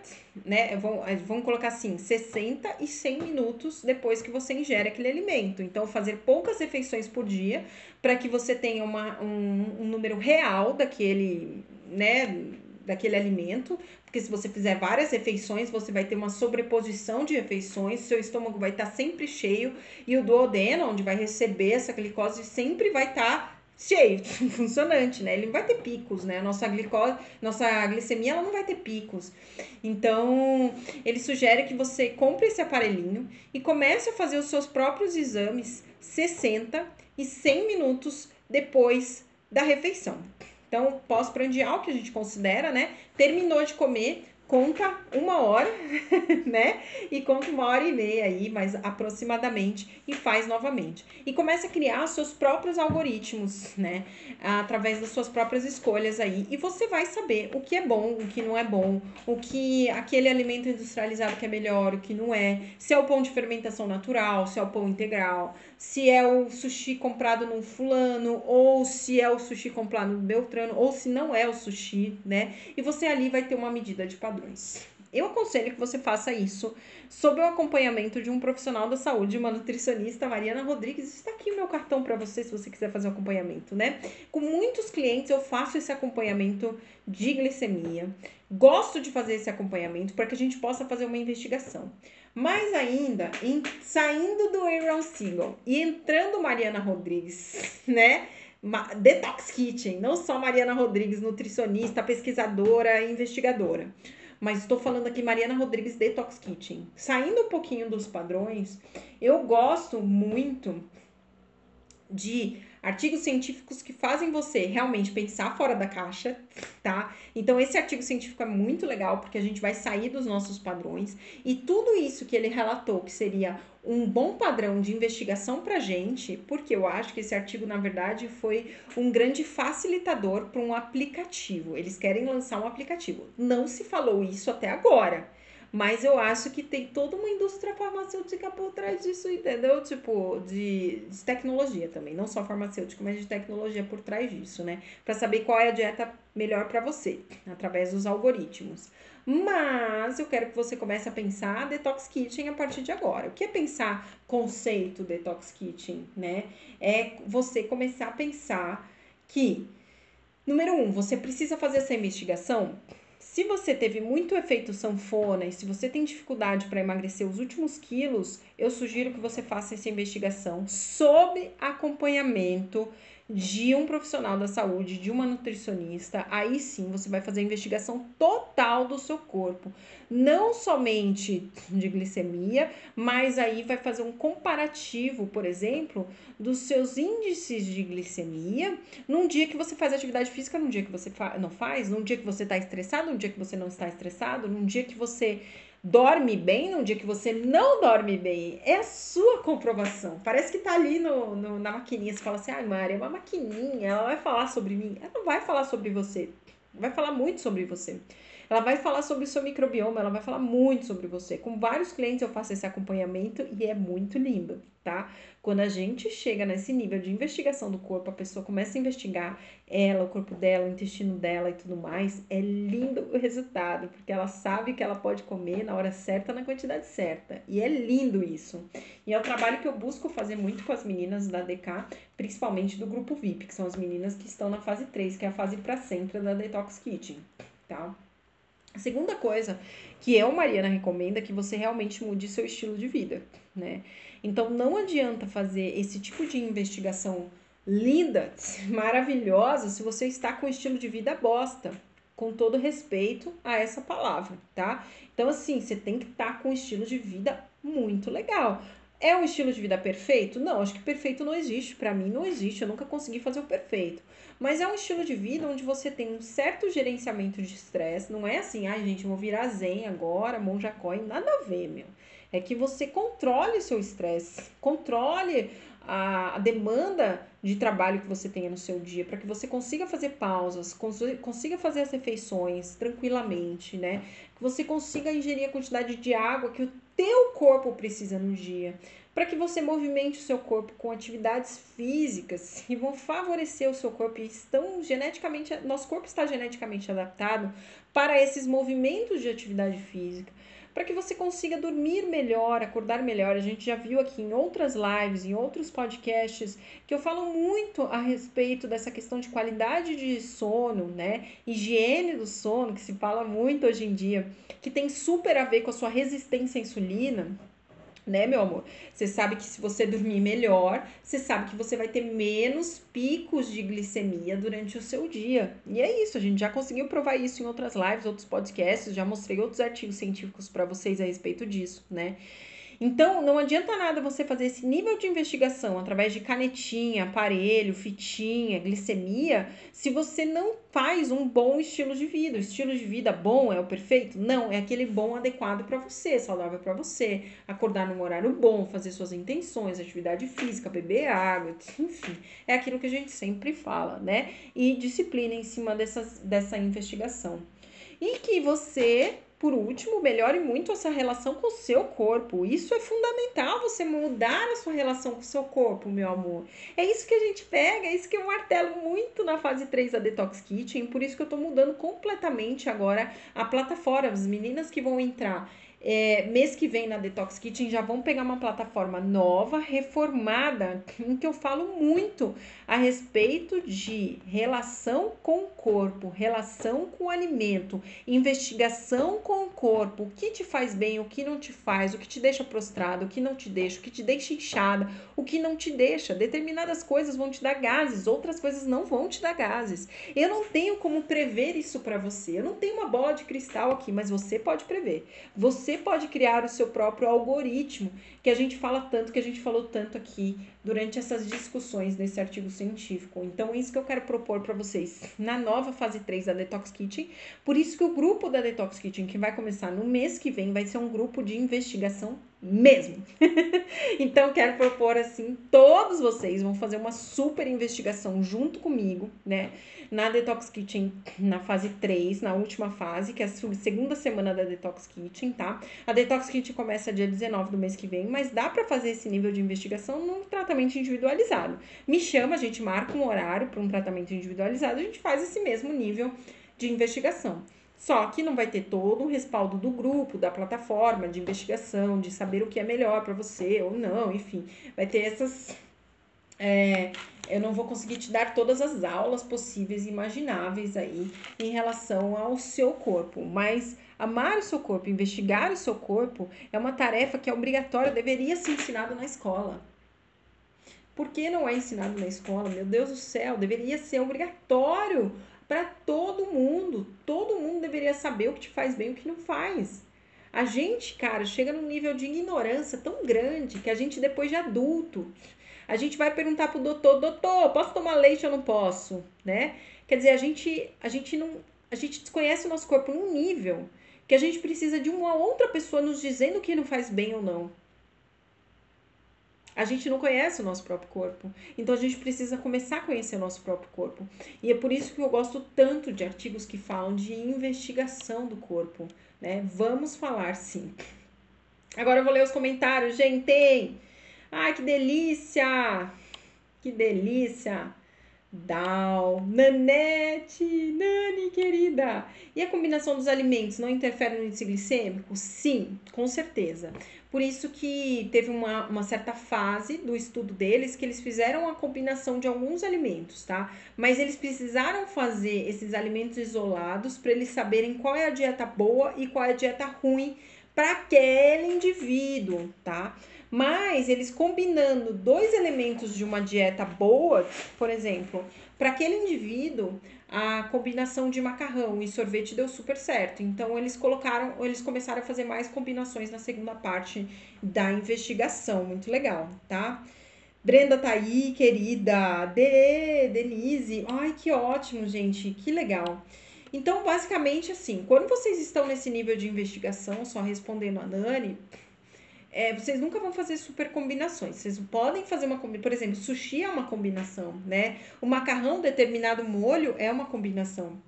né? Vamos, vamos colocar assim, 60 e 100 minutos depois que você ingere aquele alimento. Então, fazer poucas refeições por dia para que você tenha uma, um, um número real daquele, né? Daquele alimento, porque se você fizer várias refeições, você vai ter uma sobreposição de refeições, seu estômago vai estar tá sempre cheio e o duodeno, onde vai receber essa glicose, sempre vai estar tá cheio, funcionante, né? Ele não vai ter picos, né? Nossa glicose, nossa glicemia, ela não vai ter picos. Então, ele sugere que você compre esse aparelhinho e comece a fazer os seus próprios exames 60 e 100 minutos depois da refeição. Então, pós-prandial, que a gente considera, né? Terminou de comer, conta uma hora, né? E conta uma hora e meia aí, mas aproximadamente, e faz novamente. E começa a criar seus próprios algoritmos, né? Através das suas próprias escolhas aí. E você vai saber o que é bom, o que não é bom, o que aquele alimento industrializado que é melhor, o que não é, se é o pão de fermentação natural, se é o pão integral, se é o sushi comprado no fulano, ou se é o sushi comprado no Beltrano, ou se não é o sushi, né? E você ali vai ter uma medida de padrões. Eu aconselho que você faça isso sob o acompanhamento de um profissional da saúde, uma nutricionista, Mariana Rodrigues. Está aqui o meu cartão para você se você quiser fazer o acompanhamento, né? Com muitos clientes eu faço esse acompanhamento de glicemia. Gosto de fazer esse acompanhamento para que a gente possa fazer uma investigação. Mais ainda, em, saindo do Aaron Siegel e entrando Mariana Rodrigues, né? Detox Kitchen, não só Mariana Rodrigues, nutricionista, pesquisadora, investigadora mas estou falando aqui Mariana Rodrigues Detox Kitchen. Saindo um pouquinho dos padrões, eu gosto muito de artigos científicos que fazem você realmente pensar fora da caixa, tá? Então esse artigo científico é muito legal porque a gente vai sair dos nossos padrões e tudo isso que ele relatou que seria um bom padrão de investigação para gente, porque eu acho que esse artigo na verdade foi um grande facilitador para um aplicativo. Eles querem lançar um aplicativo. Não se falou isso até agora. Mas eu acho que tem toda uma indústria farmacêutica por trás disso, entendeu? Tipo, de, de tecnologia também. Não só farmacêutica, mas de tecnologia por trás disso, né? Para saber qual é a dieta melhor para você, através dos algoritmos. Mas eu quero que você comece a pensar Detox Kitchen a partir de agora. O que é pensar conceito Detox Kitchen, né? É você começar a pensar que, número um, você precisa fazer essa investigação se você teve muito efeito sanfona e se você tem dificuldade para emagrecer os últimos quilos, eu sugiro que você faça essa investigação sob acompanhamento de um profissional da saúde, de uma nutricionista, aí sim você vai fazer a investigação total do seu corpo, não somente de glicemia, mas aí vai fazer um comparativo, por exemplo, dos seus índices de glicemia num dia que você faz atividade física, num dia que você fa não faz, num dia que você está estressado, num dia que você não está estressado, num dia que você dorme bem num dia que você não dorme bem. É a sua comprovação. Parece que tá ali no, no na maquininha. Você fala assim, ai, ah, Mari, é uma maquininha, ela vai falar sobre mim. Ela não vai falar sobre você. Vai falar muito sobre você. Ela vai falar sobre o seu microbioma, ela vai falar muito sobre você. Com vários clientes eu faço esse acompanhamento e é muito lindo, tá? Quando a gente chega nesse nível de investigação do corpo, a pessoa começa a investigar ela, o corpo dela, o intestino dela e tudo mais, é lindo o resultado, porque ela sabe que ela pode comer na hora certa, na quantidade certa. E é lindo isso. E é o trabalho que eu busco fazer muito com as meninas da DK, principalmente do grupo VIP, que são as meninas que estão na fase 3, que é a fase para sempre da Detox Kitchen, tá? A segunda coisa que eu, Mariana, recomendo é que você realmente mude seu estilo de vida, né? Então não adianta fazer esse tipo de investigação linda, maravilhosa, se você está com um estilo de vida bosta, com todo respeito a essa palavra, tá? Então, assim, você tem que estar tá com um estilo de vida muito legal. É um estilo de vida perfeito? Não, acho que perfeito não existe. Para mim, não existe. Eu nunca consegui fazer o perfeito. Mas é um estilo de vida onde você tem um certo gerenciamento de estresse. Não é assim, ai, ah, gente, vou virar zen agora, monja coin. Nada a ver, meu. É que você controle o seu estresse, controle a, a, demanda de trabalho que você tenha no seu dia, para que você consiga fazer pausas, consiga fazer as refeições tranquilamente, né? Que você consiga ingerir a quantidade de água que o teu corpo precisa no dia, para que você movimente o seu corpo com atividades físicas que vão favorecer o seu corpo e estão geneticamente, nosso corpo está geneticamente adaptado para esses movimentos de atividade física para que você consiga dormir melhor, acordar melhor. A gente já viu aqui em outras lives, em outros podcasts, que eu falo muito a respeito dessa questão de qualidade de sono, né? Higiene do sono, que se fala muito hoje em dia, que tem super a ver com a sua resistência à insulina né, meu amor? Você sabe que se você dormir melhor, você sabe que você vai ter menos picos de glicemia durante o seu dia. E é isso, a gente já conseguiu provar isso em outras lives, outros podcasts, já mostrei outros artigos científicos para vocês a respeito disso, né? Então, não adianta nada você fazer esse nível de investigação através de canetinha, aparelho, fitinha, glicemia, se você não faz um bom estilo de vida. O estilo de vida bom é o perfeito? Não, é aquele bom adequado para você, saudável para você. Acordar num horário bom, fazer suas intenções, atividade física, beber água, enfim. É aquilo que a gente sempre fala, né? E disciplina em cima dessas, dessa investigação. E que você por último, melhore muito essa relação com o seu corpo. Isso é fundamental, você mudar a sua relação com o seu corpo, meu amor. É isso que a gente pega, é isso que eu martelo muito na fase 3 da Detox Kitchen, por isso que eu tô mudando completamente agora a plataforma. As meninas que vão entrar é, mês que vem na Detox Kitchen já vão pegar uma plataforma nova, reformada, em que eu falo muito a respeito de relação com o corpo, relação com o alimento, investigação com o corpo, o que te faz bem, o que não te faz, o que te deixa prostrado, o que não te deixa, o que te deixa inchada, o que não te deixa. Determinadas coisas vão te dar gases, outras coisas não vão te dar gases. Eu não tenho como prever isso para você. Eu não tenho uma bola de cristal aqui, mas você pode prever. Você pode criar o seu próprio algoritmo, que a gente fala tanto, que a gente falou tanto aqui durante essas discussões nesse artigo científico. Então, é isso que eu quero propor para vocês na nova fase 3 da Detox Kitchen. Por isso que o grupo da Detox Kitchen, que vai começar no mês que vem, vai ser um grupo de investigação mesmo. então, quero propor assim, todos vocês vão fazer uma super investigação junto comigo, né? na Detox Kitchen na fase 3, na última fase, que é a segunda semana da Detox Kitchen, tá? A Detox Kitchen começa dia 19 do mês que vem, mas dá para fazer esse nível de investigação num tratamento individualizado. Me chama, a gente marca um horário para um tratamento individualizado, a gente faz esse mesmo nível de investigação. Só que não vai ter todo o respaldo do grupo, da plataforma de investigação, de saber o que é melhor para você ou não, enfim. Vai ter essas é, eu não vou conseguir te dar todas as aulas possíveis e imagináveis aí em relação ao seu corpo, mas amar o seu corpo, investigar o seu corpo é uma tarefa que é obrigatória, deveria ser ensinado na escola. Por que não é ensinado na escola? Meu Deus do céu, deveria ser obrigatório para todo mundo. Todo mundo deveria saber o que te faz bem e o que não faz. A gente, cara, chega num nível de ignorância tão grande que a gente, depois de adulto, a gente vai perguntar pro doutor, doutor, posso tomar leite ou não posso, né? Quer dizer, a gente, a gente não, a gente desconhece o nosso corpo num nível que a gente precisa de uma outra pessoa nos dizendo o que não faz bem ou não. A gente não conhece o nosso próprio corpo. Então a gente precisa começar a conhecer o nosso próprio corpo. E é por isso que eu gosto tanto de artigos que falam de investigação do corpo, né? Vamos falar sim. Agora eu vou ler os comentários, gente. Ai, que delícia! Que delícia! Dal, Nanete, Nani querida. E a combinação dos alimentos não interfere no índice glicêmico? Sim, com certeza. Por isso que teve uma, uma certa fase do estudo deles que eles fizeram a combinação de alguns alimentos, tá? Mas eles precisaram fazer esses alimentos isolados para eles saberem qual é a dieta boa e qual é a dieta ruim para aquele indivíduo, tá? Mas eles combinando dois elementos de uma dieta boa, por exemplo, para aquele indivíduo, a combinação de macarrão e sorvete deu super certo. Então eles colocaram, eles começaram a fazer mais combinações na segunda parte da investigação. Muito legal, tá? Brenda tá aí, querida. De, Denise. Ai, que ótimo, gente. Que legal. Então, basicamente assim, quando vocês estão nesse nível de investigação, só respondendo a Nani, é, vocês nunca vão fazer super combinações. Vocês podem fazer uma combinação. Por exemplo, sushi é uma combinação, né? O macarrão, determinado molho, é uma combinação.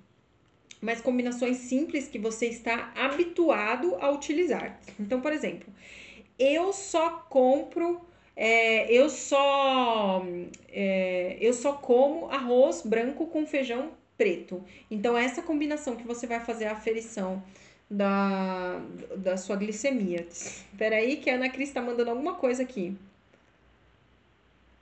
Mas combinações simples que você está habituado a utilizar. Então, por exemplo, eu só compro. É, eu só é, eu só como arroz branco com feijão preto. Então, essa combinação que você vai fazer a aferição da, da sua glicemia. Espera aí que a Ana Cris está mandando alguma coisa aqui.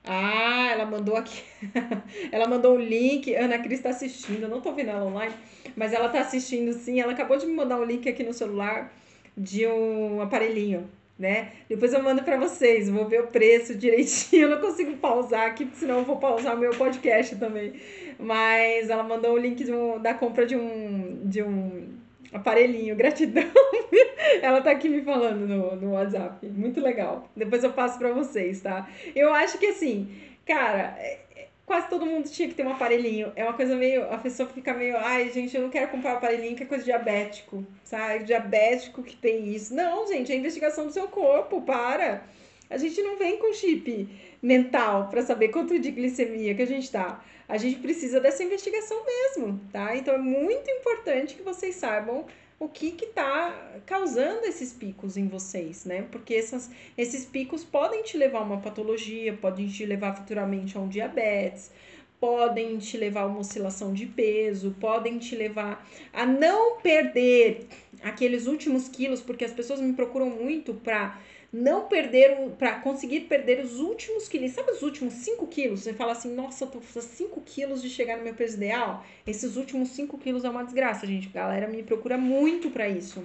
Ah, ela mandou aqui. ela mandou o link. Ana Cris está assistindo. Eu não tô vendo ela online, mas ela está assistindo sim. Ela acabou de me mandar um link aqui no celular de um aparelhinho, né? Depois eu mando para vocês. Vou ver o preço direitinho. Eu não consigo pausar aqui, senão eu vou pausar o meu podcast também. Mas ela mandou o link um, da compra de um, de um aparelhinho, gratidão. Ela tá aqui me falando no, no WhatsApp. Muito legal. Depois eu passo para vocês, tá? Eu acho que assim, cara, é, é, quase todo mundo tinha que ter um aparelhinho. É uma coisa meio. A pessoa fica meio. Ai, gente, eu não quero comprar um aparelhinho que é coisa diabético, sabe? Diabético que tem isso. Não, gente, é investigação do seu corpo, para. A gente não vem com chip mental para saber quanto de glicemia que a gente tá a gente precisa dessa investigação mesmo, tá? Então é muito importante que vocês saibam o que que tá causando esses picos em vocês, né? Porque essas, esses picos podem te levar a uma patologia, podem te levar futuramente a um diabetes, podem te levar a uma oscilação de peso, podem te levar a não perder aqueles últimos quilos, porque as pessoas me procuram muito para não perder, para conseguir perder os últimos quilos. Sabe os últimos 5 quilos? Você fala assim, nossa, tô a 5 quilos de chegar no meu peso ideal. Esses últimos 5 quilos é uma desgraça, gente. A galera me procura muito para isso.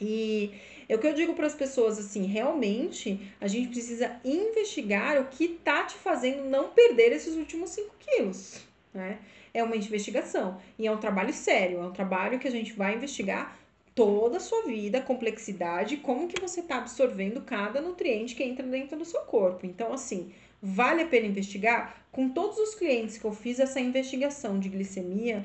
E é o que eu digo para as pessoas assim, realmente a gente precisa investigar o que tá te fazendo não perder esses últimos 5 quilos, né? É uma investigação e é um trabalho sério, é um trabalho que a gente vai investigar toda a sua vida, a complexidade, como que você está absorvendo cada nutriente que entra dentro do seu corpo. Então, assim, vale a pena investigar? Com todos os clientes que eu fiz essa investigação de glicemia,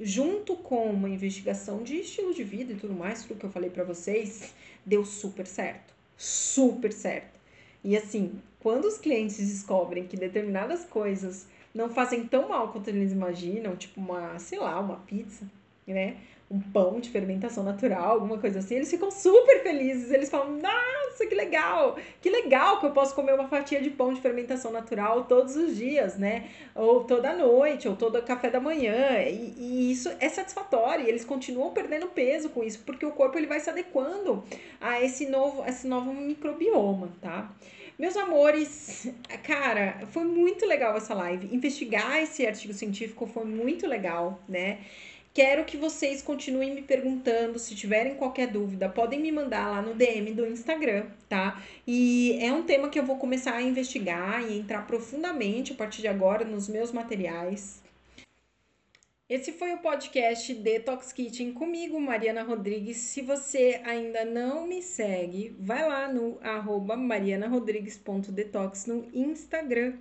junto com uma investigação de estilo de vida e tudo mais, tudo que eu falei para vocês, deu super certo. Super certo. E assim, quando os clientes descobrem que determinadas coisas não fazem tão mal quanto eles imaginam, tipo uma, sei lá, uma pizza, né? Um pão de fermentação natural, alguma coisa assim, eles ficam super felizes. Eles falam: Nossa, que legal! Que legal que eu posso comer uma fatia de pão de fermentação natural todos os dias, né? Ou toda noite, ou todo café da manhã. E, e isso é satisfatório. E eles continuam perdendo peso com isso, porque o corpo ele vai se adequando a esse novo, esse novo microbioma, tá? Meus amores, cara, foi muito legal essa live. Investigar esse artigo científico foi muito legal, né? Quero que vocês continuem me perguntando, se tiverem qualquer dúvida, podem me mandar lá no DM do Instagram, tá? E é um tema que eu vou começar a investigar e entrar profundamente a partir de agora nos meus materiais. Esse foi o podcast Detox Kitchen comigo, Mariana Rodrigues. Se você ainda não me segue, vai lá no arroba marianarodrigues.detox no Instagram.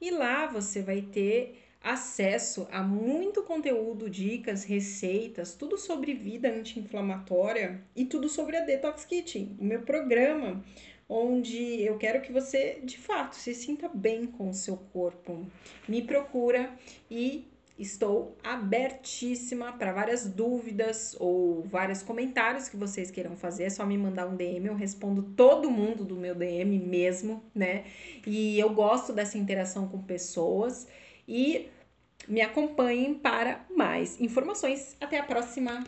E lá você vai ter acesso a muito conteúdo, dicas, receitas, tudo sobre vida anti-inflamatória e tudo sobre a Detox Kitchen, o meu programa, onde eu quero que você de fato se sinta bem com o seu corpo. Me procura e estou abertíssima para várias dúvidas ou vários comentários que vocês queiram fazer. É só me mandar um DM, eu respondo todo mundo do meu DM mesmo, né? E eu gosto dessa interação com pessoas. E me acompanhem para mais informações. Até a próxima!